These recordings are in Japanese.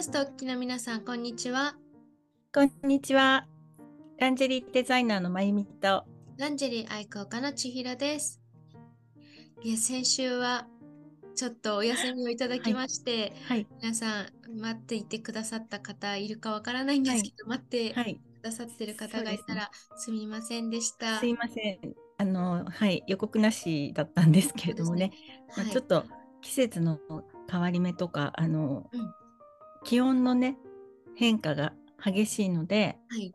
ャストお聞きの皆さん、こんにちは。こんにちは。ランジェリーデザイナーのまゆみと。ランジェリー愛好家の千尋です。いや、先週はちょっとお休みをいただきまして、はいはい、皆さん待っていてくださった方いるかわからないんですけど、はい、待ってくださってる方がいたらすみませんでした。すいません。あのはい予告なしだったんですけれどもね、ねまあ、ちょっと季節の変わり目とかあの、うん、気温のね変化が激しいので、はい、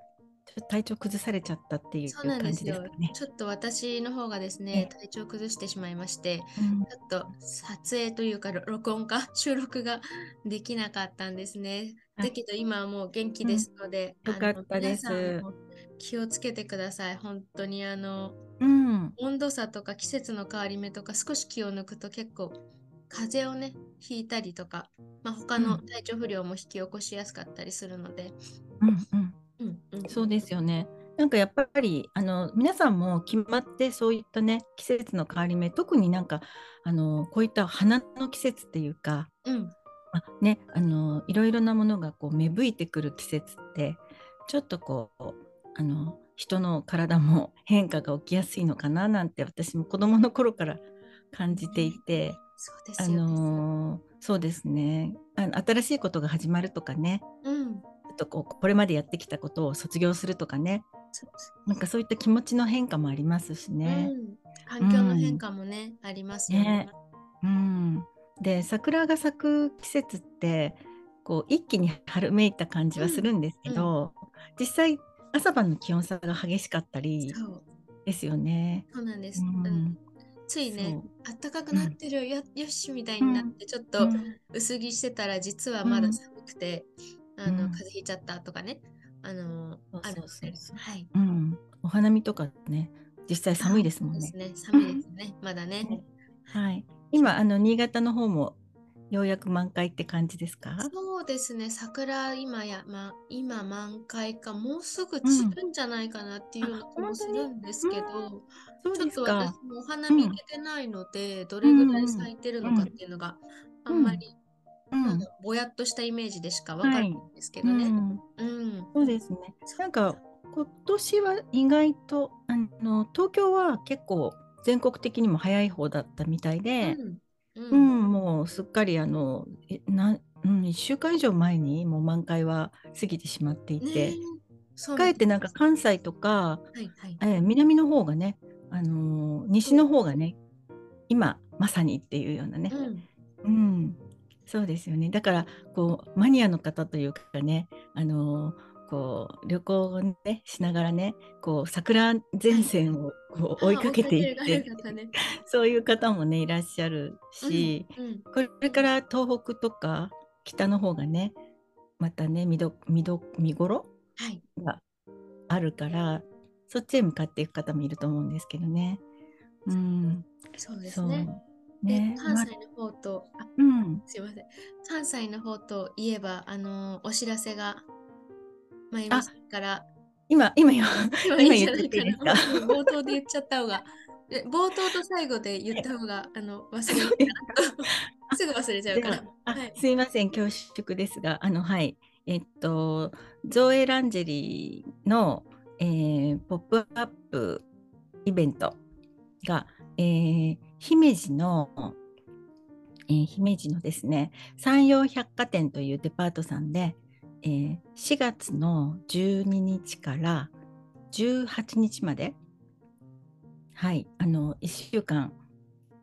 ちょっと体調崩されちゃったっていう感じですかね。ちょっと私の方がですね、体調崩してしまいまして、うん、ちょっと撮影というか録音か収録ができなかったんですね。だけど今はもう元気ですので、うん、よかったです。気をつけてください。本当にあの、うん、温度差とか季節の変わり目とか少し気を抜くと結構風邪をねひいたりとか、まあ、他の体調不良も引き起こしやすかったりするので。うんうん。うん、そうですよね。なんかやっぱりあの皆さんも決まってそういったね季節の変わり目特になんかあのこういった花の季節っていうか、うん。あね、あのいろいろなものがこう芽吹いてくる季節ってちょっとこうあの人の体も変化が起きやすいのかななんて私も子どもの頃から感じていて、そうですあのそうですね。あの新しいことが始まるとかね、うん、とこうこれまでやってきたことを卒業するとかね。なんかそういった気持ちの変化もありますしね、うん、環境の変化もね、うん、ありますよね。ね。うん、で桜が咲く季節ってこう一気に春めいた感じはするんですけど、実際朝晩の気温差が激しかったりですよね。そうなんです、うんついねあったかくなってる、うん、よよしみたいになってちょっと薄着してたら実はまだ寒くて、うん、あの風邪ひいちゃったとかねあのあるはい、うん、お花見とかね実際寒いですもんね。ね。寒いですね。まだね。はい。今あの新潟の方もようやく満開って感じですか？そうですね。桜今や、ま、今満開かもうすぐ散るんじゃないかなっていうの気もするんですけど、うん、ちょっと私もお花見れてないので、うん、どれぐらい咲いてるのかっていうのがあんまり、うん、ぼやっとしたイメージでしかわかんないんですけどね。はい、うん。そうですね。なんか今年は意外とあの東京は結構全国的にも早い方だったみたいで、うん。うん、もうすっかりあのな、うん、1週間以上前にもう満開は過ぎてしまっていて、ね、かえってなんか関西とか、はいはい、えー、南の方がね、あのー、西の方がね、今まさにっていうようなね、うん、うん、そうですよね。だからこうマニアの方というかね、あのーこう旅行をねしながらねこう桜前線をこう追いかけていって、ね、そういう方もねいらっしゃるし、うんうん、これから東北とか北の方がねまたね見ど見ど見頃があるから、はい、そっちへ向かっていく方もいると思うんですけどね。うん、そうですね。ね、関西の方と、ま、うん、すいません。関西の方といえばあのお知らせがまゆみさんから。今今今今言っていいですか？冒頭で言っちゃった方が。冒頭と最後で言った方が あの忘れ すぐ忘れちゃうから。はい、すいません恐縮ですがあのはい。えっとゾーエランジェリーの、えー、ポップアップイベントが、えー、姫路の、えー、姫路のですね山陽百貨店というデパートさんでえー、4月の12日から18日まで、はい、あの1週間、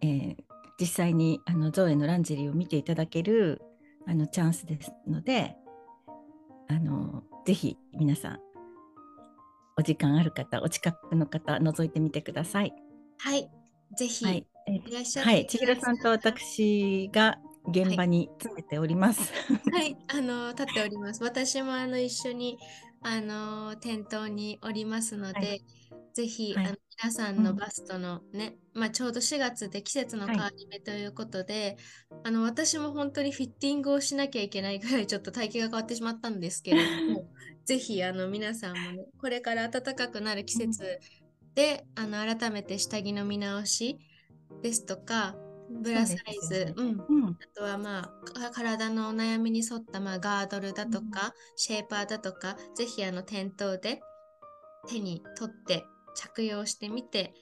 えー、実際にあのゾエのランジェリーを見ていただけるあのチャンスですのであのぜひ皆さんお時間ある方お近くの方覗いてみてください。はい。ぜひ、はい、いらっしゃはい、千尋さんと私が現場に詰めております。はい、あの立っております。私もあの一緒にあの店頭におりますので、はい、ぜひ、はい、あの皆さんのバストのね、うん、まあ、ちょうど4月で季節の変わり目ということで、はい、あの私も本当にフィッティングをしなきゃいけないぐらいちょっと体型が変わってしまったんですけれども、ぜひあの皆さんもね、これから暖かくなる季節で、うん、あの改めて下着の見直しですとか、ブラサイズ、ね、うん、うん、あとはまあ体のお悩みに沿ったまあガードルだとか、うん、シェーパーだとかぜひあの店頭で手に取って着用してみて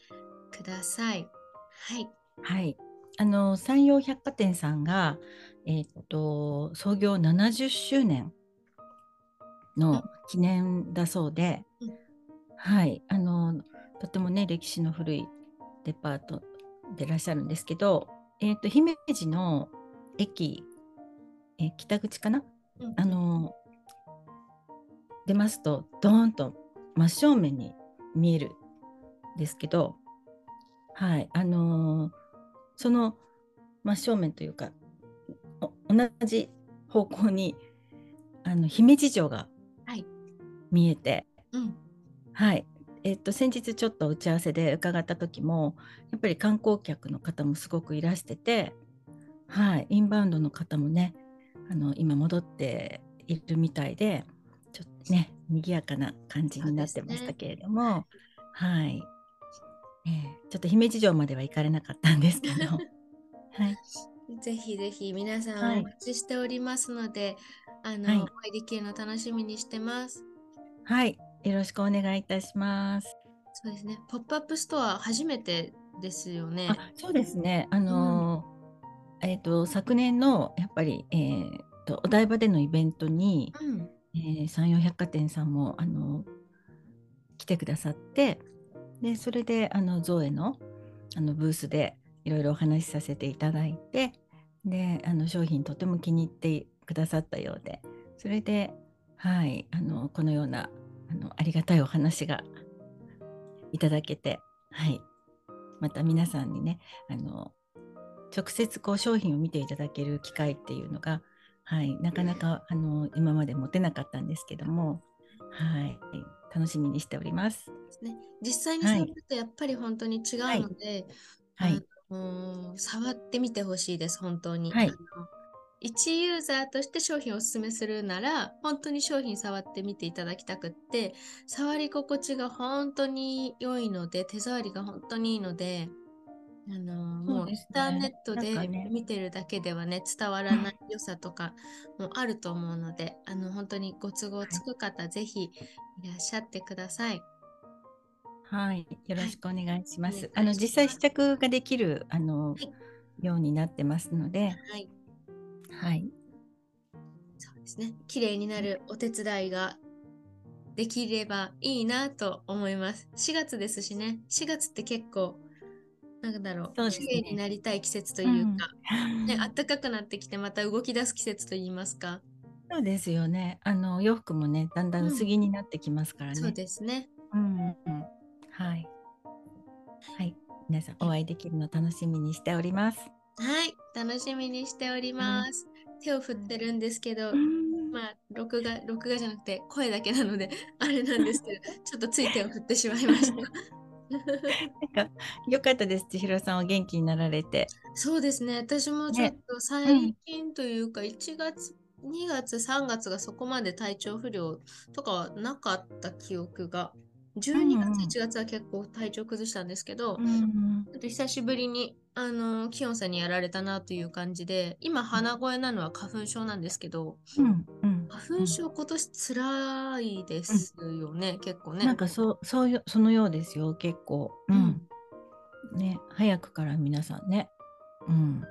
ください。はい。はい。あの山陽百貨店さんがえっ、と創業70周年の記念だそうで、うん、はいあのとてもね歴史の古いデパートでいらっしゃるんですけど、えーと、姫路の駅、えー、北口かな、うん、あの出ますとドーンと真正面に見えるんですけど、はいあのー、その真正面というか同じ方向にあの姫路城が見えて、はい、うん、はい。えっと、先日ちょっと打ち合わせで伺った時もやっぱり観光客の方もすごくいらしてて、はい、インバウンドの方もねあの今戻っているみたいでちょっとね賑やかな感じになってましたけれども、ね、はい、えー、ちょっと姫路城までは行かれなかったんですけど、はい、ぜひぜひ皆さんお待ちしておりますので、はい、あの、はい、お会いできるの楽しみにしてます。はい、よろしくお願いいたします。そうですね。ポップアップストア初めてですよね。そうですね。あのーうん、えっ、ー、と昨年のやっぱりえっ、ー、とお台場でのイベントに、うん、えー、山陽百貨店さんもあの来てくださって、でそれであのゾエのあのブースでいろいろお話しさせていただいて、であの商品とても気に入ってくださったようで、それではいあのこのようなあのありがたいお話がいただけて、はい、また皆さんにねあの直接こう商品を見ていただける機会っていうのが、はい、なかなかあの今まで持てなかったんですけども、はい、楽しみにしております。ね、実際に触るとやっぱり本当に違うので、はい、はい、うん触ってみてほしいです本当に。はい。一ユーザーとして商品をおすすめするなら、本当に商品触ってみていただきたくって、触り心地が本当に良いので、手触りが本当にいいので、あのもうインターネットで見てるだけではね、伝わらない良さとかもあると思うので、あの本当にご都合つく方、はい、ぜひいらっしゃってください。はい、よろしくお願いします。はい、あの実際試着ができるあの、はい、ようになってますので、はい、はい。そうですね。綺麗になるお手伝いができればいいなと思います。4月ですしね。4月って結構、なんだろう、う綺麗になりたい季節というか、うん、ね、暖かくなってきてまた動き出す季節といいますか。そうですよね。あの洋服もね、だんだん薄着になってきますからね。うん、そうですね。うん、うん、はい。はい。皆さんお会いできるの楽しみにしております。はい、楽しみにしております。手を振ってるんですけど、まあ、録画、録画じゃなくて声だけなので、あれなんですけど、ちょっとつい手を振ってしまいました。なんか良かったです千尋さんは元気になられて。そうですね。私もちょっと最近というか1月、ね、2月3月がそこまで体調不良とかはなかった記憶が12月、1月は結構体調崩したんですけど、うん、ちょっと久しぶりにあのキヨンさんにやられたなという感じで今鼻声なのは花粉症なんですけど、うんうん、花粉症今年つらいですよね、結構ね。なんかそうそういうそのようですよ結構。うん。ね早くから皆さんね。うん。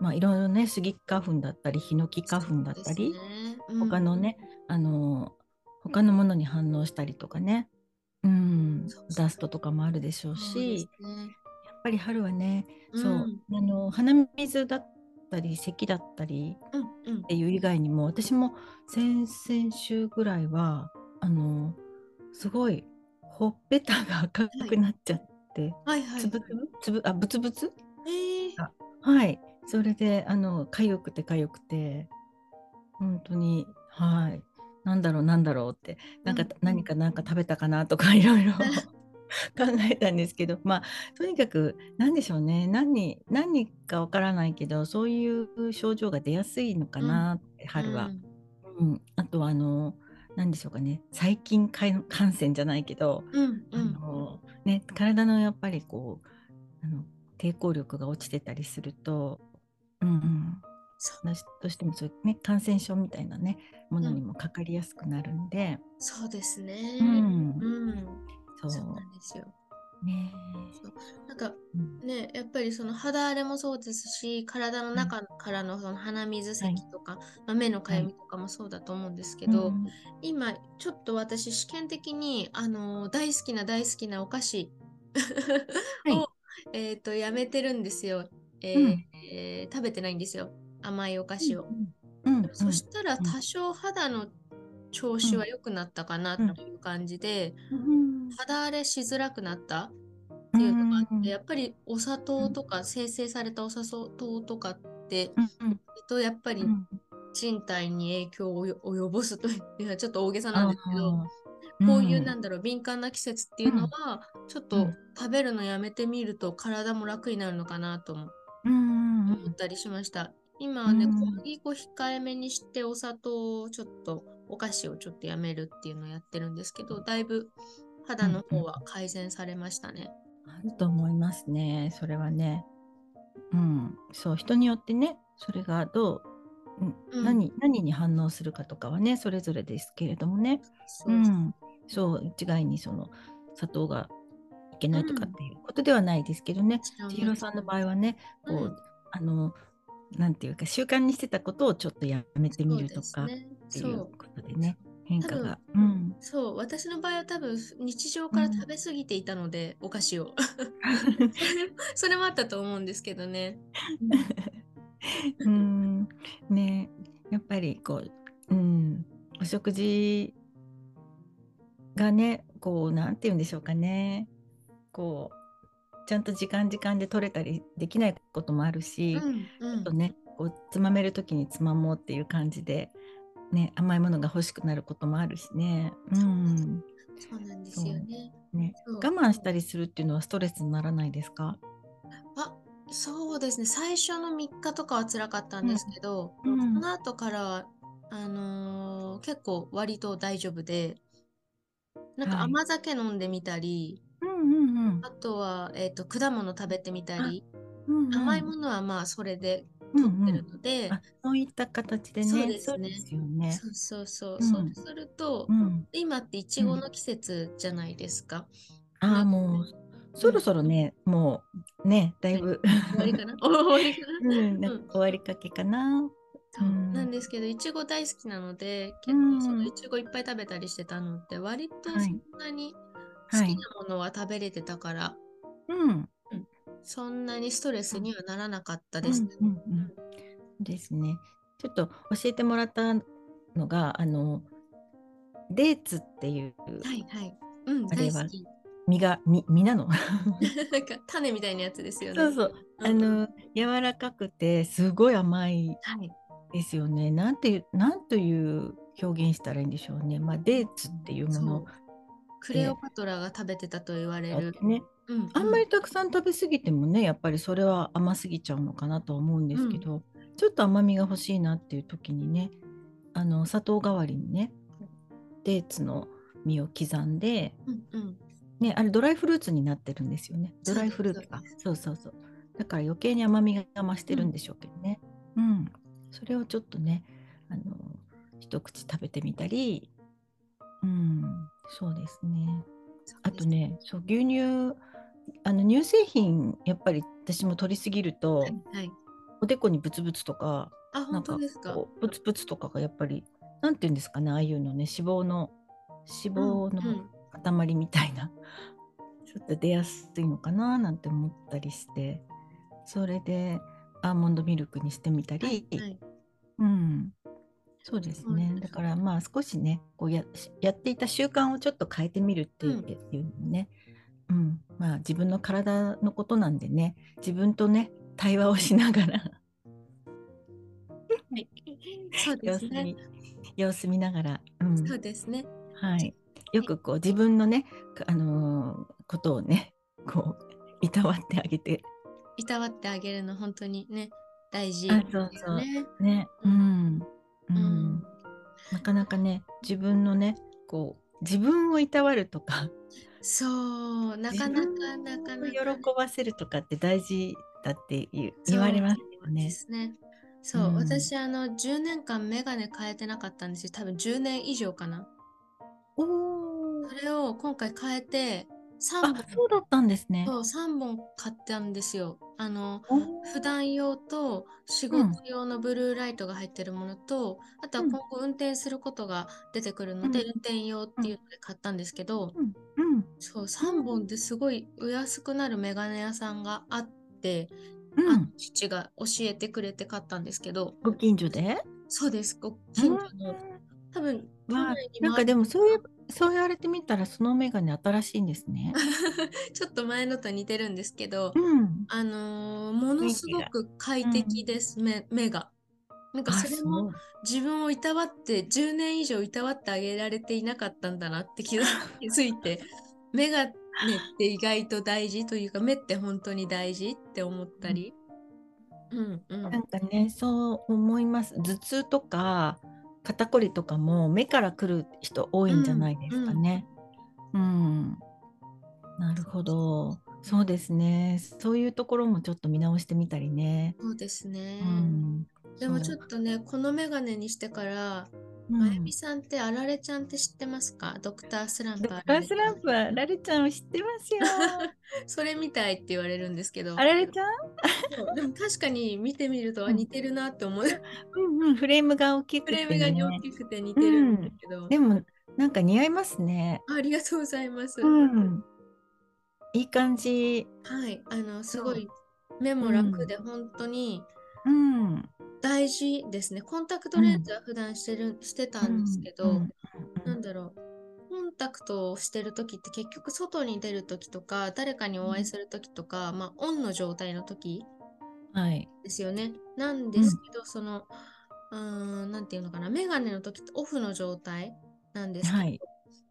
まあいろいろねスギ花粉だったりヒノキ花粉だったり、ね。うん、他のねあの他のものに反応したりとかねうん、ダストとかもあるでしょうし、うね、やっぱり春はね、うん、そう。あの鼻水だったり咳だったりっていう以外にも、私も先々週ぐらいはあのすごいほっぺたが赤くなっちゃって、はい。つぶつぶ？つぶあブツブツ、え。ー、はい。それであの痒くて痒くて本当にはいなんだろうなんだろうって。なんか何か何か食べたかなとか いろいろ 考えたんですけどまあとにかく何でしょうね。何何かわからないけどそういう症状が出やすいのかなって、春は、うん、あとはあの何でしょうかね。細菌感染じゃないけど、うんうん、あのね、体のやっぱりこうあの抵抗力が落ちてたりすると、うんうん、どうしてもそうね感染症みたいなねものにもかかりやすくなるんで、うん、そうですね。うん、うん、そう。なんですよ。ね。そう。なんか、ねやっぱりその肌荒れもそうですし体の中からのその鼻水咳とか、はい、まあ、目のかゆみとかもそうだと思うんですけど、はい、今ちょっと私試験的にあの大好きな大好きなお菓子を、はい、えーと、やめてるんですよ、えー、うん、えー、食べてないんですよ甘いお菓子を。うん、そしたら多少肌の調子は良くなったかなという感じで、肌荒れしづらくなったっていうのがあって、やっぱりお砂糖とか生成されたお砂糖とかって、うん、とやっぱり人体に影響を及ぼすというのはちょっと大げさなんですけど、こういうなんだろう敏感な季節っていうのは、ちょっと食べるのやめてみると体も楽になるのかなと思ったりしました。今はね、小麦粉控えめにしてお砂糖をちょっとお菓子をちょっとやめるっていうのをやってるんですけど、だいぶ肌の方は改善されましたね。あると思いますね、それはね。うん、そう人によってね、それがどう、うん、何何に反応するかとかはね、それぞれですけれどもね。そう、うん、そう一概にその砂糖がいけないとかっていうことではないですけどね、千尋さんの場合はね、こう、あのなんていうか習慣にしてたことをちょっとやめてみるとかっていうことでね。変化が、うん、そう。私の場合は多分日常から食べ過ぎていたので、うん、お菓子を。それもあったと思うんですけどね。うん。ね。やっぱりこう、うん、お食事がねこうなんて言うんでしょうかね。こうちゃんと時間時間で取れたりできないこともあるし、うんうん、ちょっとねこうつまめる時につまもうっていう感じで、ね、甘いものが欲しくなることもあるしね。うん、そうなんですよね。ね我慢したりするっていうのはストレスにならないですか？あそうですね。最初の3日とかは辛かったんですけど、うん、その後からはあのー、結構割と大丈夫でなんか甘酒飲んでみたり、はいうんうん。うん、あとは、えーと、果物食べてみたり、うんうん、甘いものはまあそれで取ってるので、うんうん、そういった形でね。そうですね。そうね。そうそうそう、うん、そうすると、うん、今っていちごの季節じゃないですか、ああもうそろそろね、もうねだいぶ、終わりかな？終わりかな,、うん、な終わりかけかな、なんですけどいちご大好きなので結構そのいちごいっぱい食べたりしてたので、割とそんなに好きなものは食べれてたから、はい、うん、そんなにストレスにはならなかったですね。うんうんうん、ですね。ちょっと教えてもらったのがあのデーツっていう、はいはいうん、あれは実が実実なの？なんか種みたいなやつですよね。そうそう、あの柔らかくてすごい甘いですよね。はい、なんていうなんという表現したらいいんでしょうね。まあデーツっていうもの。クレオパトラが食べてたと言われる。ね、うん、あんまりたくさん食べ過ぎてもねやっぱりそれは甘すぎちゃうのかなと思うんですけど、うん、ちょっと甘みが欲しいなっていう時にねあの砂糖代わりにねデーツの実を刻んで、うんうん、ね、あれドライフルーツになってるんですよね。ドライフルーツかそうそうそう。だから余計に甘みが増してるんでしょうけどね、うん、うん、それをちょっとねあの一口食べてみたり。うんそうですね。あとねそう牛乳あの乳製品やっぱり私も取りすぎると、はいはい、おでこにブツブツとかあ本当ですか？ブツブツとかがやっぱりなんていうんですかねああいうのね脂肪の脂肪の塊みたいな、うんうん、ちょっと出やすいのかななんて思ったりしてそれでアーモンドミルクにしてみたり、はいはい、うんそうですね、だからまあ少しねこうややっていた習慣をちょっと変えてみるっていうのね、うん、うん、まあ自分の体のことなんでね。自分とね対話をしながら。はい、そうですね。様子見ながら、うん、そうですね。はい。よくこう自分のね、あのー、ことをねこういたわってあげて。いたわってあげるの本当にね大事、ね、そうそう。ね。うん、うん、なかなかね自分のねこう自分をいたわるとか。そう。なかなかなかなか、喜ばせるとかって大事だって言われますよね。ですね。そう、うん、私あの10年間メガネ変えてなかったんですよ。多分10年以上かな。おそれを今回変えて3本。そうだったんですね。そう3本買ったんですよ。あの普段用と仕事用のブルーライトが入ってるものと、うん、あとは今後運転することが出てくるので、うん、運転用っていうので買ったんですけど、うん、そう3本ですごいお安くなるメガネ屋さんがあって、うん、父が教えてくれて買ったんですけど。ご近所で？そうです。ご近所の。多分なんかでもそういうそう言われてみたらそのメガネ新しいんですね。ちょっと前のと似てるんですけど、うん、あのー、ものすごく快適です、うん、目目が。なんかそれも自分をいたわって10年以上いたわってあげられていなかったんだなって気 づいて。目がねって意外と大事というか目って本当に大事って思ったり。うんうん、なんかねそう思います。頭痛とか肩こりとかも目からくる人多いんじゃないですかね。うん、うん、なるほど。そうですね。そういうところもちょっと見直してみたりね。そうですね。うん、でもちょっとね、このメガネにしてからまゆみさんってあられちゃんって知ってますか？ドクタースランプドクタースランプはあられちゃんを知ってますよ。それみたいって言われるんですけど。あられちゃん？でも確かに見てみると似てるなって思う。うんうん、フレームが大きくて、ね、フレームが大きくて似てるんだけど、うん、でもなんか似合いますね。ありがとうございます。うん、いい感じ。はい、あのすごい目も楽で本当に。うん、大事ですね。コンタクトレンズは普段してる、してたんですけど、うん、なんだろう。コンタクトをしてる時って結局外に出る時とか誰かにお会いする時とか、まあオンの状態の時ですよね。はい、なんですけど、うん、そのうんなんていうのかな。メガネの時ってオフの状態なんですけど、はい、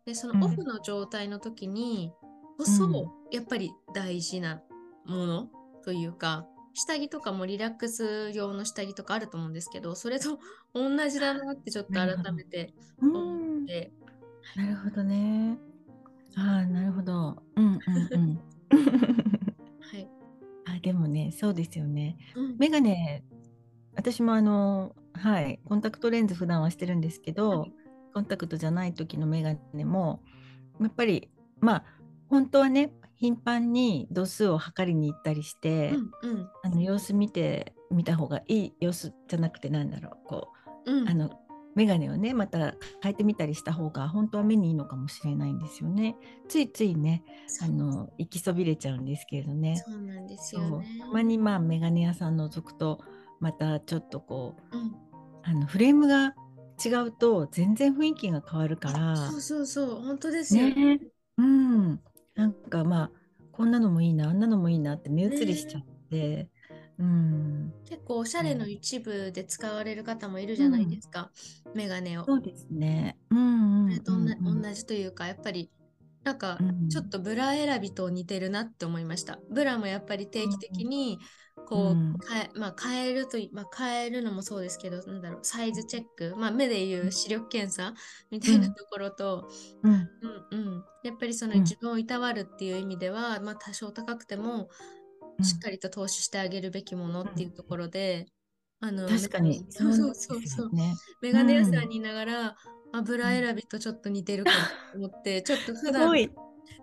でそのオフの状態の時にこそ、やっぱり大事なものというか、下着とかもリラックス用の下着とかあると思うんですけどそれと 同じだなってちょっと改めて思って。なるほどね。ああなるほど。うんうんうん。はい。あでもねそうですよね。うん、メガネ私もあのはいコンタクトレンズ普段はしてるんですけど、はい、コンタクトじゃない時のメガネもやっぱりまあ本当はね頻繁に度数を測りに行ったりして、うんうん、あの様子見てみた方がいい様子じゃなくてなんだろうこう、うん、あの眼鏡をねまた変えてみたりした方が本当は目にいいのかもしれないんですよね。ついついねあの行きそびれちゃうんですけれどね。そうなんですよね。たまにまあ眼鏡屋さん覗くとまたちょっとこう、うん、あのフレームが違うと全然雰囲気が変わるから。そうそうそう本当ですよね。うんなんかまあこんなのもいいなあんなのもいいなって目移りしちゃって、うん、結構おしゃれの一部で使われる方もいるじゃないですか、うん、メガネを。そうですね。うんうんうん、同じというかやっぱりなんかちょっとブラ選びと似てるなって思いました。ブラもやっぱり定期的にこう、まあ、変えると、まあ、変えるのもそうですけどなんだろうサイズチェック、まあ、目でいう視力検査みたいなところと、うん、うんうん。やっぱりその自分をいたわるっていう意味では、まあ、多少高くてもしっかりと投資してあげるべきものっていうところで、あの確かに。そうそうそうそう、ね、メガネ屋さん。にいながら、油選びとちょっと似てるかと思って、ちょっと普段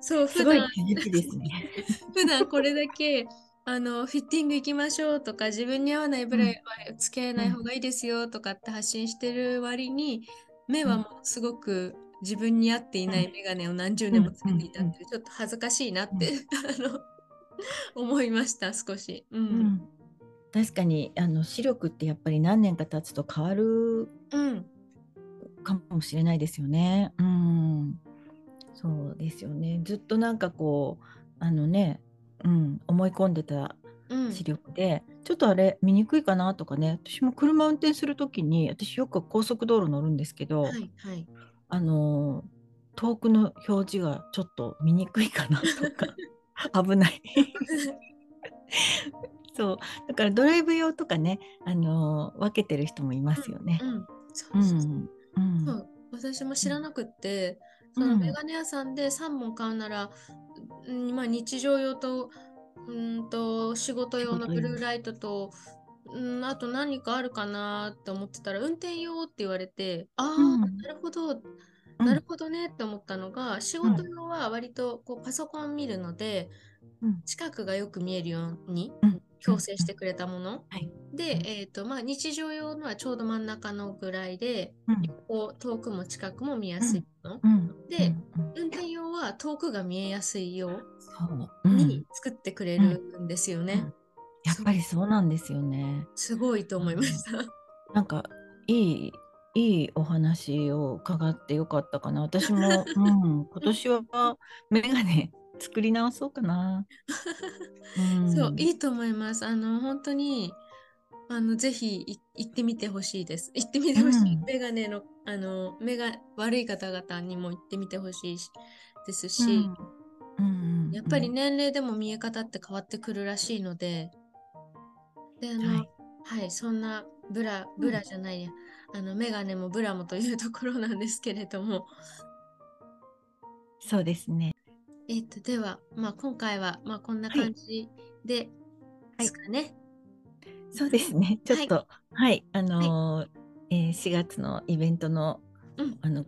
そう普段 普段これだけあのフィッティング行きましょうとか自分に合わないブラはつけない方がいいですよとかって発信してる割に目はものすごく自分に合っていない眼鏡を何十年もつけていたってちょっと恥ずかしいなって あの思いました少し。うん、うん、確かにあの視力ってやっぱり何年か経つと変わるかもしれないですよね。うん、そうですよね。ずっとなんかこうあのねうん、思い込んでた視力で、うん、ちょっとあれ見にくいかなとかね私も車運転する時に私よく高速道路乗るんですけど、はいはい、あの遠くの表示がちょっと見にくいかなとか 危ない。そう。だからドライブ用とかね、あの分けてる人もいますよね。うん、そうそうそう、うん、私も知らなくって、そのメガネ屋さんで3本買うなら、うん、まあ、日常用とうんと仕事用のブルーライトと、うん、あと何かあるかなって思ってたら運転用って言われてああ、うん、なるほどなるほどねって思ったのが、仕事用は割とこうパソコン見るので、近くがよく見えるように矯正してくれたもの、で、えーとまあ、日常用のはちょうど真ん中のぐらいで、こう遠くも近くも見やすいの、で、運転用は遠くが見えやすいように作ってくれるんですよね。やっぱりそうなんですよね。すごいと思いました。なんかいいいいお話を伺ってよかったかな。私も、うん、今年はメガネ作り直そうかな。うん、そういいと思います。あの本当にあのぜひ行ってみてほしいです。行ってみてほしい。うん、メガネのあの目が悪い方々にも行ってみてほしいですし、うん、やっぱり年齢でも見え方って変わってくるらしいので、であの、はい、はい、そんなブラブラじゃないや、あのメガネもブラもというところなんですけれども。そうですね。えっ、とでは、まあ、今回は、まあ、こんな感じで、ですかね、はい。そうですね。ちょっと、はい、はい、あのー、えー、4月のイベントの、うん、あの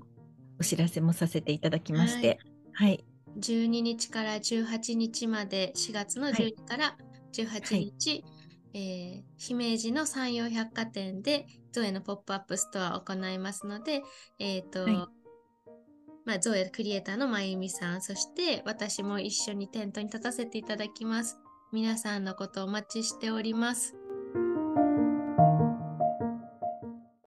お知らせもさせていただきまして、はい、はい、12日から18日まで4月の12日から18日、はい、えー、姫路の山陽百貨店でゾエのポップアップストアを行いますので、えっ、ー、と、まあ、ゾエクリエイターのまゆみさん、そして私も一緒に店頭に立たせていただきます。皆さんのことをお待ちしております。